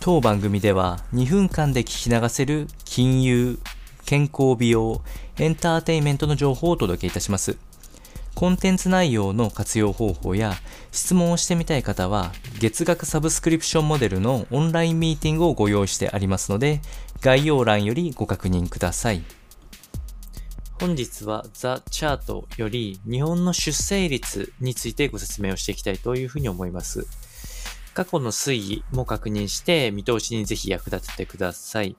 当番組では2分間で聞き流せる金融、健康美容、エンターテインメントの情報をお届けいたします。コンテンツ内容の活用方法や質問をしてみたい方は月額サブスクリプションモデルのオンラインミーティングをご用意してありますので概要欄よりご確認ください。本日はザ・チャートより日本の出生率についてご説明をしていきたいというふうに思います。過去の推移も確認して見通しにぜひ役立ててください。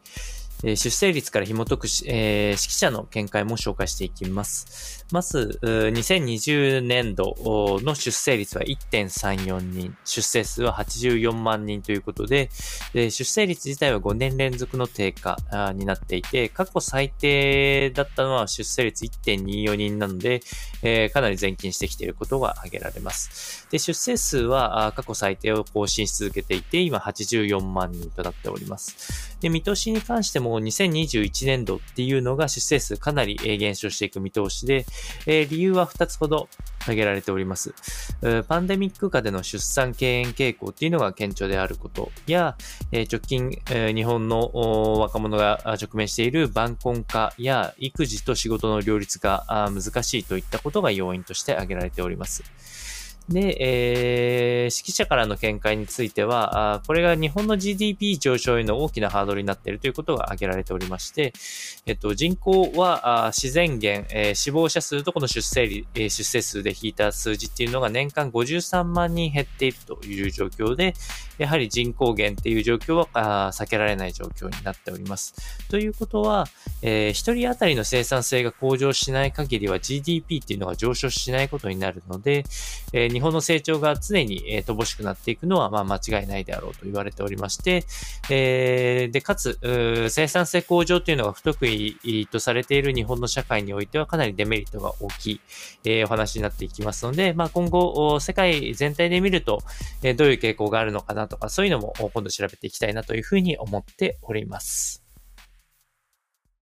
出生率から紐解く、えー、指揮者の見解も紹介していきます。まず、2020年度の出生率は1.34人、出生数は84万人ということで、で出生率自体は5年連続の低下になっていて、過去最低だったのは出生率1.24人なので、えー、かなり前進してきていることが挙げられます。で出生数は過去最低を更新し続けていて、今84万人となっております。で見通しに関しても2021年度っていうのが出生数かなり減少していく見通しで、えー、理由は2つほど挙げられております。パンデミック下での出産敬遠傾向っていうのが顕著であることや、直近、日本の若者が直面している晩婚化や育児と仕事の両立が難しいといったことが要因として挙げられております。で、えー、指揮者からの見解については、あこれが日本の GDP 上昇への大きなハードルになっているということが挙げられておりまして、えっと、人口はあ自然減、えー、死亡者数とこの出生率、えー、出生数で引いた数字っていうのが年間53万人減っているという状況で、やはり人口減っていう状況はあ避けられない状況になっております。ということは、えー、一人当たりの生産性が向上しない限りは GDP っていうのが上昇しないことになるので、えー日本の成長が常に、え、乏しくなっていくのは、まあ、間違いないであろうと言われておりまして、え、で、かつ、生産性向上というのが不得意とされている日本の社会においてはかなりデメリットが大きい、え、お話になっていきますので、まあ、今後、世界全体で見ると、え、どういう傾向があるのかなとか、そういうのも今度調べていきたいなというふうに思っております。